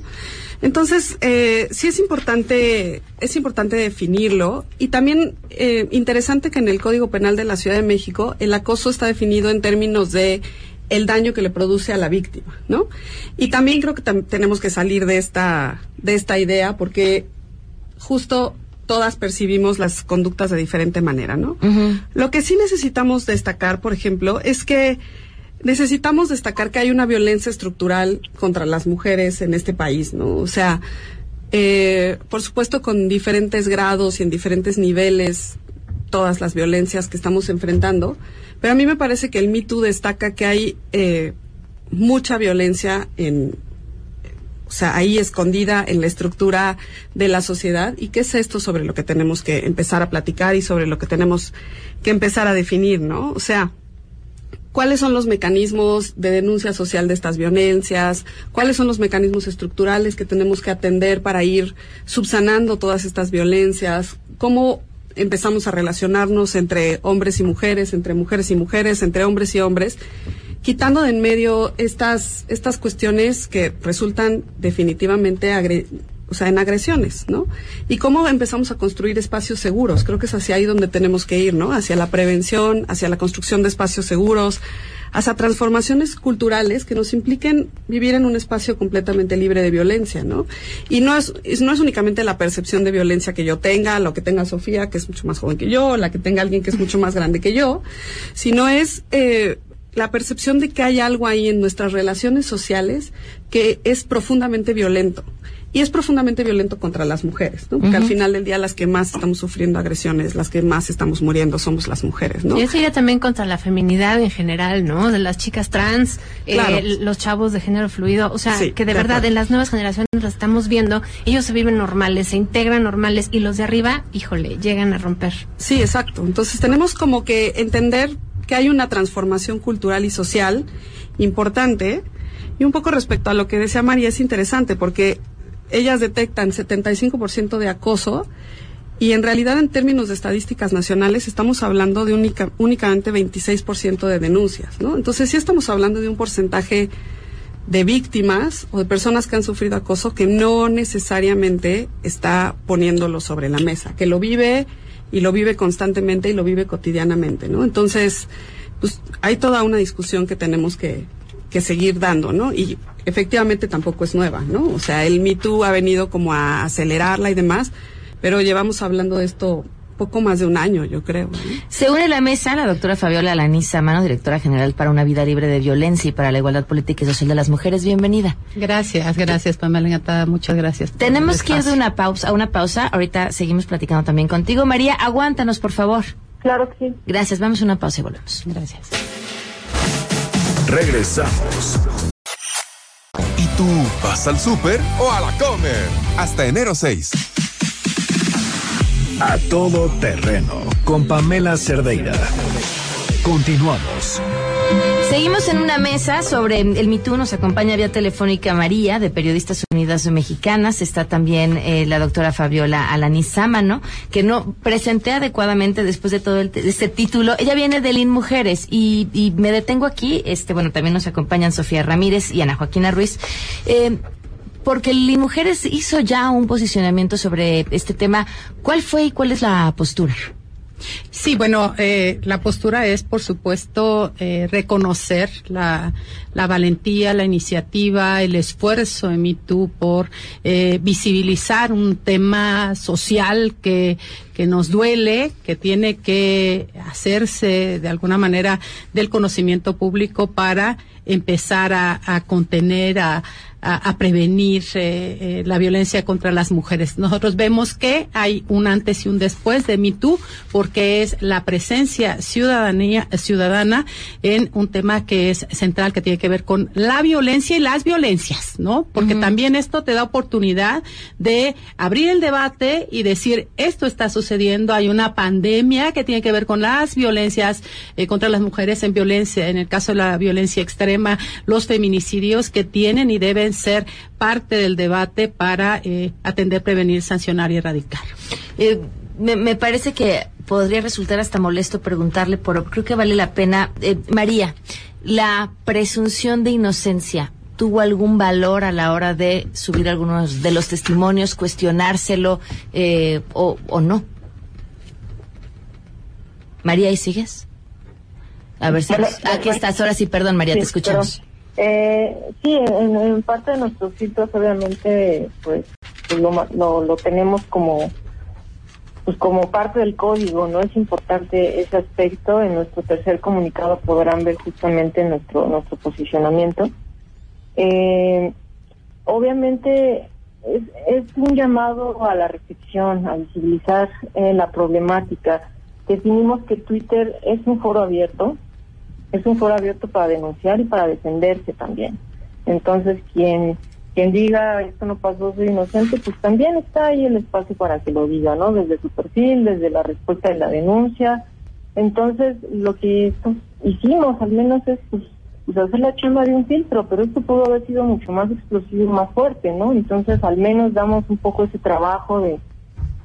Entonces, eh, sí es importante, es importante definirlo y también eh, interesante que en el Código Penal de la Ciudad de México el acoso está definido en términos de el daño que le produce a la víctima, ¿no? Y también creo que tam- tenemos que salir de esta, de esta idea porque justo todas percibimos las conductas de diferente manera, ¿no? Lo que sí necesitamos destacar, por ejemplo, es que necesitamos destacar que hay una violencia estructural contra las mujeres en este país, ¿no? O sea, eh, por supuesto con diferentes grados y en diferentes niveles todas las violencias que estamos enfrentando, pero a mí me parece que el Me Too destaca que hay eh, mucha violencia en, o sea, ahí escondida en la estructura de la sociedad. ¿Y qué es esto sobre lo que tenemos que empezar a platicar y sobre lo que tenemos que empezar a definir, ¿no? O sea, ¿cuáles son los mecanismos de denuncia social de estas violencias? ¿Cuáles son los mecanismos estructurales que tenemos que atender para ir subsanando todas estas violencias? ¿Cómo empezamos a relacionarnos entre hombres y mujeres, entre mujeres y mujeres, entre hombres y hombres? quitando de en medio estas, estas cuestiones que resultan definitivamente o sea, en agresiones, ¿no? Y cómo empezamos a construir espacios seguros. Creo que es hacia ahí donde tenemos que ir, ¿no? Hacia la prevención, hacia la construcción de espacios seguros, hacia transformaciones culturales que nos impliquen vivir en un espacio completamente libre de violencia, ¿no? Y no es, es- no es únicamente la percepción de violencia que yo tenga, lo que tenga Sofía, que es mucho más joven que yo, la que tenga alguien que es mucho más grande que yo, sino es eh, la percepción de que hay algo ahí en nuestras relaciones sociales que es profundamente violento. Y es profundamente violento contra las mujeres, ¿no? Porque al final del día las que más estamos sufriendo agresiones, las que más estamos muriendo somos las mujeres, ¿no? Y eso iría también contra la feminidad en general, ¿no? De las chicas trans, eh, los chavos de género fluido. O sea, Sí, que de de verdad acuerdo. en las nuevas generaciones las estamos viendo. Ellos se viven normales, se integran normales y los de arriba, híjole, llegan a romper. Sí, exacto. Entonces tenemos como que entender que hay una transformación cultural y social importante. Y un poco respecto a lo que decía María, es interesante porque ellas detectan 75% de acoso y en realidad en términos de estadísticas nacionales estamos hablando de única, únicamente 26% de denuncias, ¿no? Entonces sí estamos hablando de un porcentaje de víctimas o de personas que han sufrido acoso que no necesariamente está poniéndolo sobre la mesa, que lo vive y lo vive constantemente y lo vive cotidianamente, ¿no? Entonces, pues hay toda una discusión que tenemos que, seguir dando, ¿no? Y efectivamente tampoco es nueva, ¿no? O sea, el Me Too ha venido como a acelerarla y demás, pero llevamos hablando de esto poco más de un año, yo creo. ¿no? Se une a la mesa la doctora Fabiola Alaniza Mano, directora general para una vida libre de violencia y para la igualdad política y social de las mujeres. Bienvenida. Gracias, gracias, Pamela Encantada. Muchas gracias. Tenemos que ir de una pausa a una pausa. Ahorita seguimos platicando también contigo. María, aguántanos, por favor. Claro que sí. Gracias. Vamos a una pausa y volvemos. Gracias. Regresamos. ¿Y tú vas al súper o a la comer? Hasta enero 6. A todo terreno con Pamela Cerdeira. Continuamos. Seguimos en una mesa sobre el MeToo. Nos acompaña vía telefónica María, de Periodistas Unidas Mexicanas. Está también eh, la doctora Fabiola Alanizámano, que no presenté adecuadamente después de todo el este título. Ella viene de Lin Mujeres y, y me detengo aquí. Este, bueno, también nos acompañan Sofía Ramírez y Ana Joaquina Ruiz. Eh, porque Lin Mujeres hizo ya un posicionamiento sobre este tema. ¿Cuál fue y cuál es la postura? Sí, bueno, eh, la postura es, por supuesto, eh, reconocer la, la valentía, la iniciativa, el esfuerzo de MeToo por eh, visibilizar un tema social que, que nos duele, que tiene que hacerse de alguna manera del conocimiento público para empezar a, a contener, a, a, prevenir eh, eh, la violencia contra las mujeres. Nosotros vemos que hay un antes y un después de MeToo porque es la presencia ciudadanía, ciudadana en un tema que es central, que tiene que ver con la violencia y las violencias, ¿no? Porque también esto te da oportunidad de abrir el debate y decir, esto está sucediendo, hay una pandemia que tiene que ver con las violencias eh, contra las mujeres en violencia, en el caso de la violencia extrema, los feminicidios que tienen y deben ser parte del debate para eh, atender, prevenir, sancionar y erradicar. Eh, me, parece que podría resultar hasta molesto preguntarle, pero creo que vale la pena. Eh, María, la presunción de inocencia. ¿Tuvo algún valor a la hora de subir algunos de los testimonios, cuestionárselo o, o no? María, ¿y sigues? A ver si... aquí estás, ahora sí, perdón, María, te escuchamos. Eh, sí, en, parte de nuestros filtros obviamente pues, pues lo, lo, tenemos como pues como parte del código, ¿no? Es importante ese aspecto. En nuestro tercer comunicado podrán ver justamente nuestro nuestro posicionamiento. Eh, obviamente es, es, un llamado a la reflexión, a visibilizar eh, la problemática. Definimos que Twitter es un foro abierto, es un foro abierto para denunciar y para defenderse también. Entonces, quien quien diga esto no pasó, soy inocente, pues también está ahí el espacio para que lo diga, ¿no? Desde su perfil, desde la respuesta de la denuncia. Entonces, lo que hicimos al menos es pues, pues, hacer la chamba de un filtro, pero esto pudo haber sido mucho más explosivo más fuerte, ¿no? Entonces, al menos damos un poco ese trabajo de,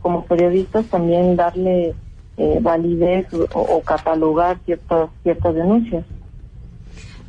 como periodistas, también darle eh, validez o, catalogar ciertas, ciertas denuncias.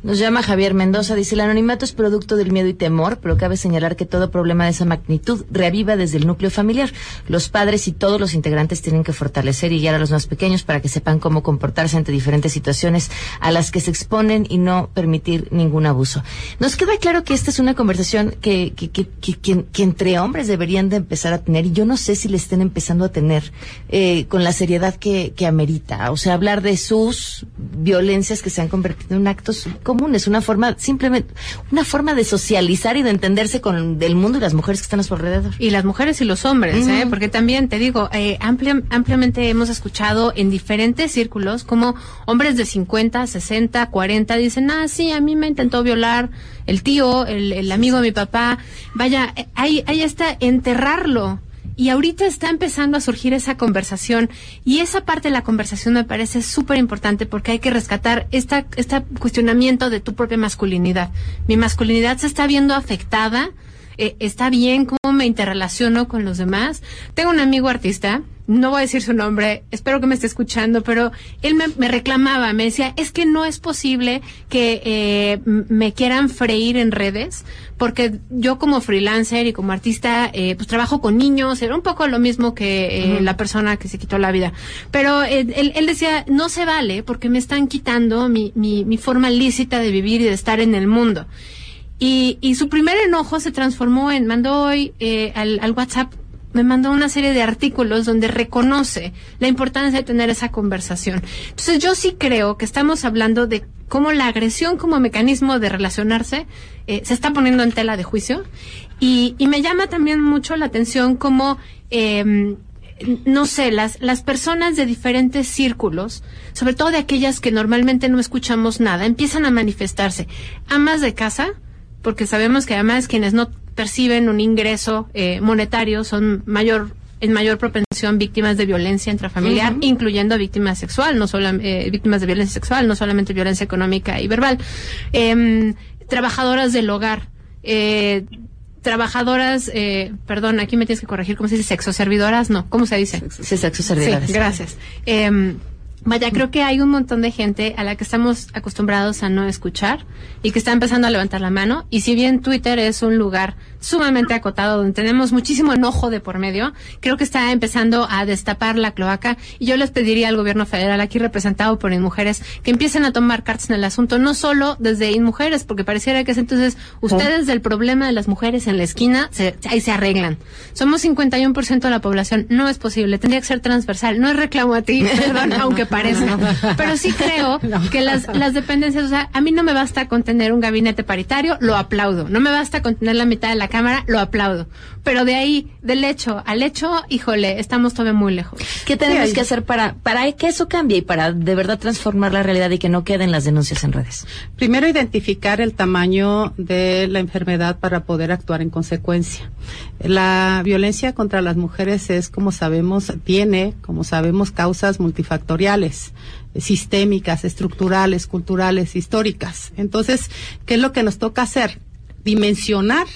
Nos llama Javier Mendoza, dice, el anonimato es producto del miedo y temor, pero cabe señalar que todo problema de esa magnitud reaviva desde el núcleo familiar. Los padres y todos los integrantes tienen que fortalecer y guiar a los más pequeños para que sepan cómo comportarse ante diferentes situaciones a las que se exponen y no permitir ningún abuso. Nos queda claro que esta es una conversación que, que, que, que, entre hombres deberían de empezar a tener y yo no sé si le estén empezando a tener eh, con la seriedad que, que amerita. O sea, hablar de sus violencias que se han convertido en actos es una forma, simplemente, una forma de socializar y de entenderse con el mundo y las mujeres que están a su alrededor. Y las mujeres y los hombres, ¿eh? porque también te digo, eh, ampliamente hemos escuchado en diferentes círculos como hombres de 50, 60, 40 dicen, ah, sí, a mí me intentó violar el tío, el, el amigo de mi papá. Vaya, eh, ahí, ahí está enterrarlo y ahorita está empezando a surgir esa conversación y esa parte de la conversación me parece súper importante porque hay que rescatar esta, este cuestionamiento de tu propia masculinidad. Mi masculinidad se está viendo afectada, eh, está bien cómo me interrelaciono con los demás. Tengo un amigo artista no voy a decir su nombre, espero que me esté escuchando, pero él me, reclamaba, me decía, es que no es posible que eh, me quieran freír en redes, porque yo como freelancer y como artista, eh, pues trabajo con niños, era un poco lo mismo que eh, la persona que se quitó la vida. Pero él, él, decía, no se vale porque me están quitando mi, mi, mi forma lícita de vivir y de estar en el mundo. Y, y, su primer enojo se transformó en, mandó hoy al, al, WhatsApp me mandó una serie de artículos donde reconoce la importancia de tener esa conversación. Entonces yo sí creo que estamos hablando de cómo la agresión como mecanismo de relacionarse eh, se está poniendo en tela de juicio y, y me llama también mucho la atención cómo eh, no sé, las, las personas de diferentes círculos, sobre todo de aquellas que normalmente no escuchamos nada, empiezan a manifestarse. Amas de casa, porque sabemos que además quienes no perciben un ingreso eh, monetario son mayor en mayor propensión víctimas de violencia intrafamiliar, incluyendo víctimas sexual, no solo eh, víctimas de violencia sexual, no solamente violencia económica y verbal. Em, trabajadoras del hogar, eh, trabajadoras, perdón, aquí me tienes que corregir, ¿cómo se dice? Sexoservidoras, no, ¿cómo se dice? Sí, sexoservidoras. Sí, gracias. Em, Vaya, creo que hay un montón de gente a la que estamos acostumbrados a no escuchar y que está empezando a levantar la mano. Y si bien Twitter es un lugar sumamente acotado donde tenemos muchísimo enojo de por medio, creo que está empezando a destapar la cloaca. Y yo les pediría al gobierno federal, aquí representado por InMujeres, que empiecen a tomar cartas en el asunto, no solo desde InMujeres, porque pareciera que es entonces ustedes del problema de las mujeres en la esquina, se, ahí se arreglan. Somos 51% de la población, no es posible, tendría que ser transversal. No es reclamo a ti, perdón, aunque parece. Pero sí creo que las, las dependencias, o sea, a mí no me basta con tener un gabinete paritario, lo aplaudo. No me basta con tener la mitad de la Cámara, lo aplaudo. Pero de ahí, del hecho al hecho, híjole, estamos todavía muy lejos. ¿Qué tenemos que hacer para, para que eso cambie y para de verdad transformar la realidad y que no queden las denuncias en redes? Primero, identificar el tamaño de la enfermedad para poder actuar en consecuencia. La violencia contra las mujeres es, como sabemos, tiene, como sabemos, causas multifactoriales sistémicas, estructurales, culturales, históricas. Entonces, ¿qué es lo que nos toca hacer? Dimensionar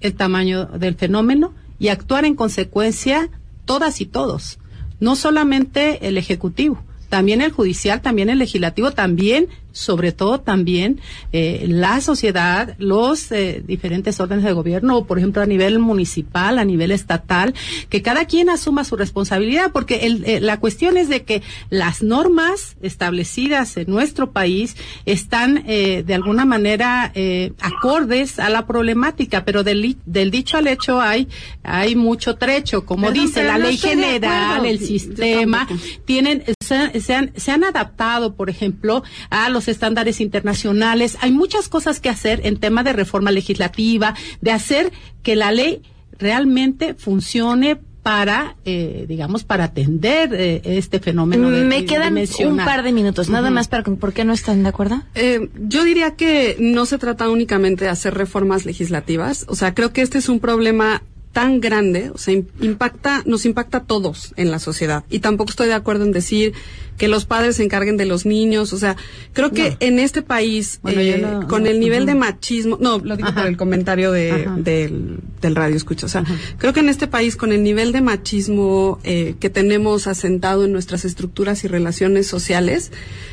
el tamaño del fenómeno y actuar en consecuencia todas y todos, no solamente el Ejecutivo, también el judicial, también el legislativo, también sobre todo también eh, la sociedad, los eh, diferentes órdenes de gobierno, por ejemplo a nivel municipal, a nivel estatal, que cada quien asuma su responsabilidad, porque el, eh, la cuestión es de que las normas establecidas en nuestro país están eh, de alguna manera eh, acordes a la problemática, pero del, del dicho al hecho hay hay mucho trecho, como Perdón, dice la no ley general, el sistema, tienen se, se han, se han adaptado, por ejemplo, a los estándares internacionales. Hay muchas cosas que hacer en tema de reforma legislativa, de hacer que la ley realmente funcione para, eh, digamos, para atender eh, este fenómeno. de- Me de quedan un par de minutos, nada más para ¿por qué no están de acuerdo? Eh, yo diría que no se trata únicamente de hacer reformas legislativas. O sea, creo que este es un problema tan grande, o sea, im- impacta, nos impacta a todos en la sociedad. Y tampoco estoy de acuerdo en decir que los padres se encarguen de los niños. O sea, creo que No. en este país, Bueno, eh, con no, el nivel de machismo, no, lo digo Ajá. por el comentario de, del, del radio escucha. O sea, creo que en este país, con el nivel de machismo eh, que tenemos asentado en nuestras estructuras y relaciones sociales,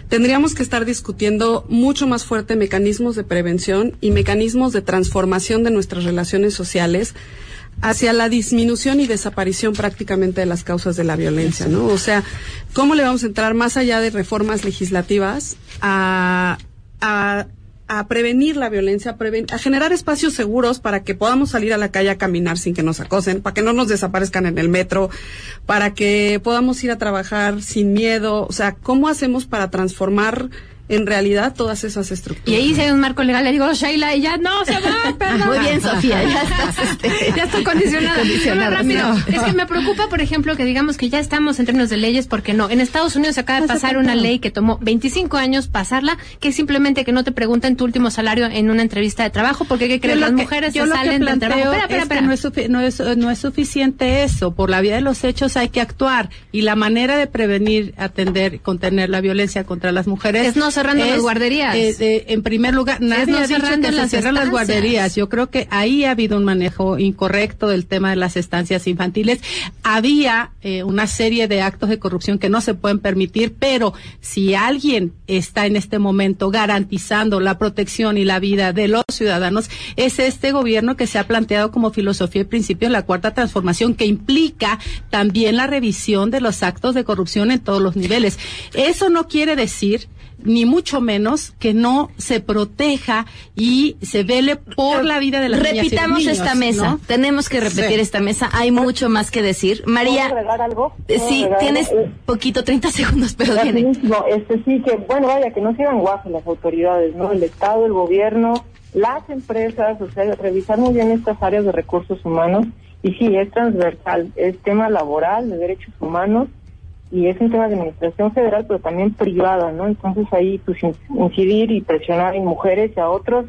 tendríamos que estar discutiendo mucho más fuerte mecanismos de prevención y mecanismos de transformación de nuestras relaciones sociales hacia la disminución y desaparición prácticamente de las causas de la violencia, ¿no? O sea, ¿cómo le vamos a entrar más allá de reformas legislativas a, a, a prevenir la violencia, a, preven- a generar espacios seguros para que podamos salir a la calle a caminar sin que nos acosen, para que no nos desaparezcan en el metro, para que podamos ir a trabajar sin miedo? O sea, ¿cómo hacemos para transformar en realidad todas esas estructuras? Y ahí si hay un marco legal, le digo, Sheila, y ya no se va, perdón. Muy bien, Sofía, ya estás, este, ya estoy condicionada. rápido. no. Es que me preocupa, por ejemplo, que digamos que ya estamos en términos de leyes, porque no. En Estados Unidos se acaba de pasar una ley que tomó 25 años pasarla, que es simplemente que no te pregunten tu último salario en una entrevista de trabajo, porque ¿qué crees? Yo lo Las mujeres yo se salen del trabajo. Espera, espera, espera. No, es no, es, no es suficiente eso. Por la vía de los hechos hay que actuar. Y la manera de prevenir, atender, contener la violencia contra las mujeres. Es no cerrando las guarderías. eh, eh, en primer lugar, nadie no ha dicho que se cierran las guarderías. Yo creo que ahí ha habido un manejo incorrecto del tema de las estancias infantiles. Había eh, una serie de actos de corrupción que no se pueden permitir, pero si alguien está en este momento garantizando la protección y la vida de los ciudadanos, es este gobierno que se ha planteado como filosofía y principio en la cuarta transformación, que implica también la revisión de los actos de corrupción en todos los niveles. Eso no quiere decir ni mucho menos que no se proteja y se vele por la vida de las niñas y los Repitamos niños, esta mesa. ¿no? Tenemos que repetir Sí. esta mesa. Hay mucho más que decir. María, ¿Puedo algo? eh, ¿Puedo sí, tienes algo? Eh, poquito, 30 segundos, pero tiene. Este sí que, bueno, vaya, que no sigan guajes las autoridades, ¿no? El Estado, el gobierno, las empresas, o sea, revisar muy bien estas áreas de recursos humanos. Y sí, es transversal, es tema laboral, de derechos humanos, y es un tema de administración federal, pero también privada, ¿no? Entonces ahí, pues, in- incidir y presionar en mujeres y a otros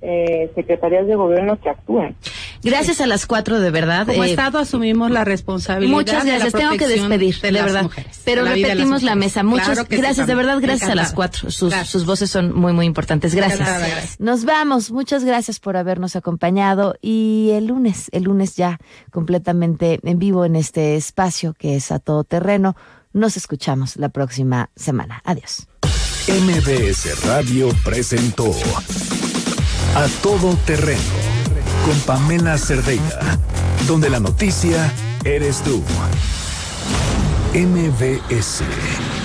eh, secretarías de gobierno que actúen. Gracias a las cuatro, de verdad. Como Eh, Estado asumimos la responsabilidad. Muchas de la gracias. Tengo que despedir, de de, las verdad. mujeres, Pero la repetimos la mesa. Muchas Claro que sí, gracias, de verdad, gracias a las cuatro. Sus, Gracias. sus voces son muy, muy importantes. Gracias. Nos vamos. Muchas gracias por habernos acompañado. Y el lunes, el lunes ya completamente en vivo en este espacio que es a todo terreno. Nos escuchamos la próxima semana. Adiós. MBS Radio presentó A Todo Terreno con Pamela Cerdeira, donde la noticia eres tú. MBS